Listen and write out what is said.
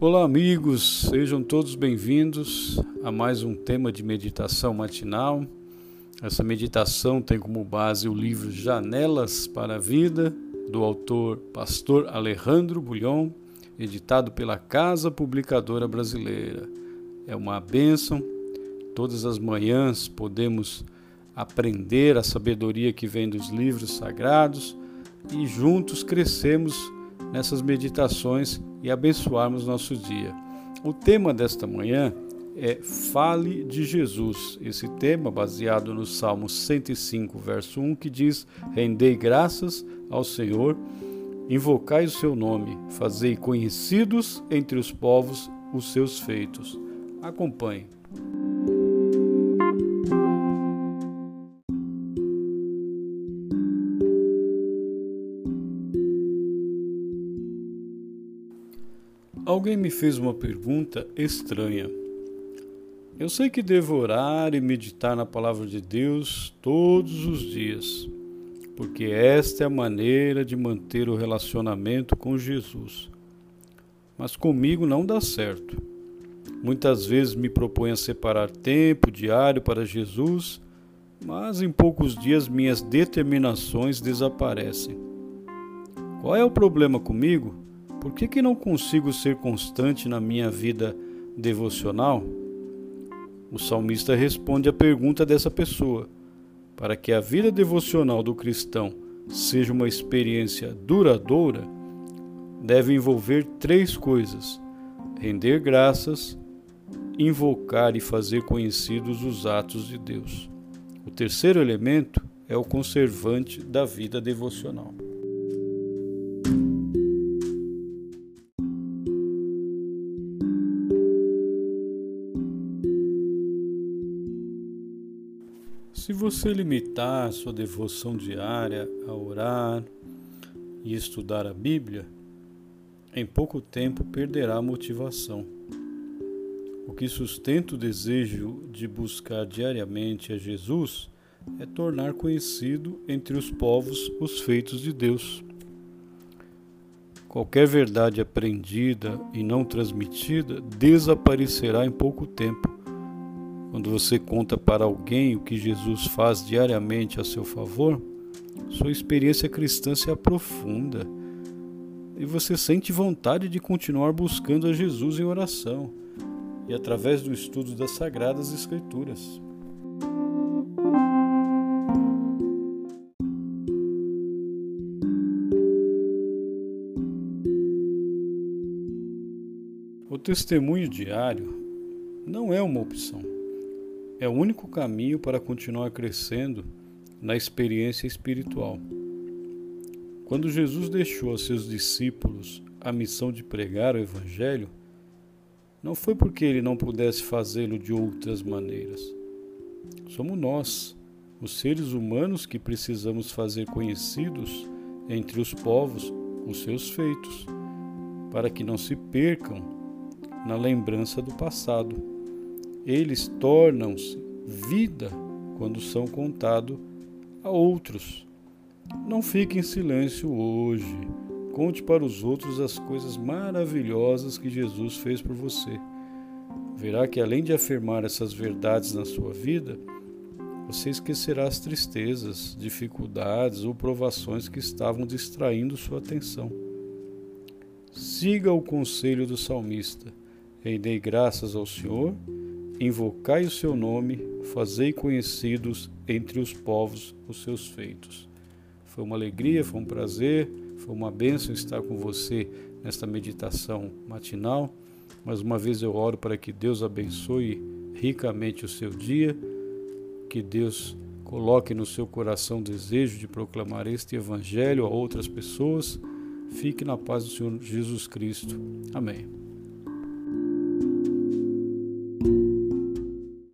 Olá, amigos, sejam todos bem-vindos a mais um tema de meditação matinal. Essa meditação tem como base o livro Janelas para a Vida, do autor Pastor Alejandro Bulhon, editado pela Casa Publicadora Brasileira. É uma bênção, todas as manhãs podemos aprender a sabedoria que vem dos livros sagrados e juntos crescemos nessas meditações e abençoarmos nosso dia. O tema desta manhã é Fale de Jesus. Esse tema baseado no Salmo 105, verso 1, que diz: Rendei graças ao Senhor, invocai o seu nome, fazei conhecidos entre os povos os seus feitos. Acompanhe. Alguém me fez uma pergunta estranha. Eu sei que devo orar e meditar na palavra de Deus todos os dias, porque esta é a maneira de manter o relacionamento com Jesus. Mas comigo não dá certo. Muitas vezes me proponho a separar tempo diário para Jesus, mas em poucos dias minhas determinações desaparecem. Qual é o problema comigo? Por que, que não consigo ser constante na minha vida devocional? O salmista responde à pergunta dessa pessoa. Para que a vida devocional do cristão seja uma experiência duradoura, deve envolver três coisas: render graças, invocar e fazer conhecidos os atos de Deus. O terceiro elemento é o conservante da vida devocional. Se você limitar sua devoção diária a orar e estudar a Bíblia, em pouco tempo perderá a motivação. O que sustenta o desejo de buscar diariamente a Jesus é tornar conhecido entre os povos os feitos de Deus. Qualquer verdade aprendida e não transmitida desaparecerá em pouco tempo quando você conta para alguém o que Jesus faz diariamente a seu favor, sua experiência cristã se aprofunda e você sente vontade de continuar buscando a Jesus em oração e através do estudo das Sagradas Escrituras. O testemunho diário não é uma opção é o único caminho para continuar crescendo na experiência espiritual. Quando Jesus deixou a seus discípulos a missão de pregar o Evangelho, não foi porque ele não pudesse fazê-lo de outras maneiras. Somos nós, os seres humanos, que precisamos fazer conhecidos entre os povos os seus feitos, para que não se percam na lembrança do passado eles tornam-se vida quando são contados a outros. Não fique em silêncio hoje. Conte para os outros as coisas maravilhosas que Jesus fez por você. Verá que além de afirmar essas verdades na sua vida, você esquecerá as tristezas, dificuldades ou provações que estavam distraindo sua atenção. Siga o conselho do salmista. Rendei graças ao Senhor Invocai o seu nome, fazei conhecidos entre os povos os seus feitos. Foi uma alegria, foi um prazer, foi uma bênção estar com você nesta meditação matinal. Mais uma vez eu oro para que Deus abençoe ricamente o seu dia, que Deus coloque no seu coração o desejo de proclamar este evangelho a outras pessoas. Fique na paz do Senhor Jesus Cristo. Amém.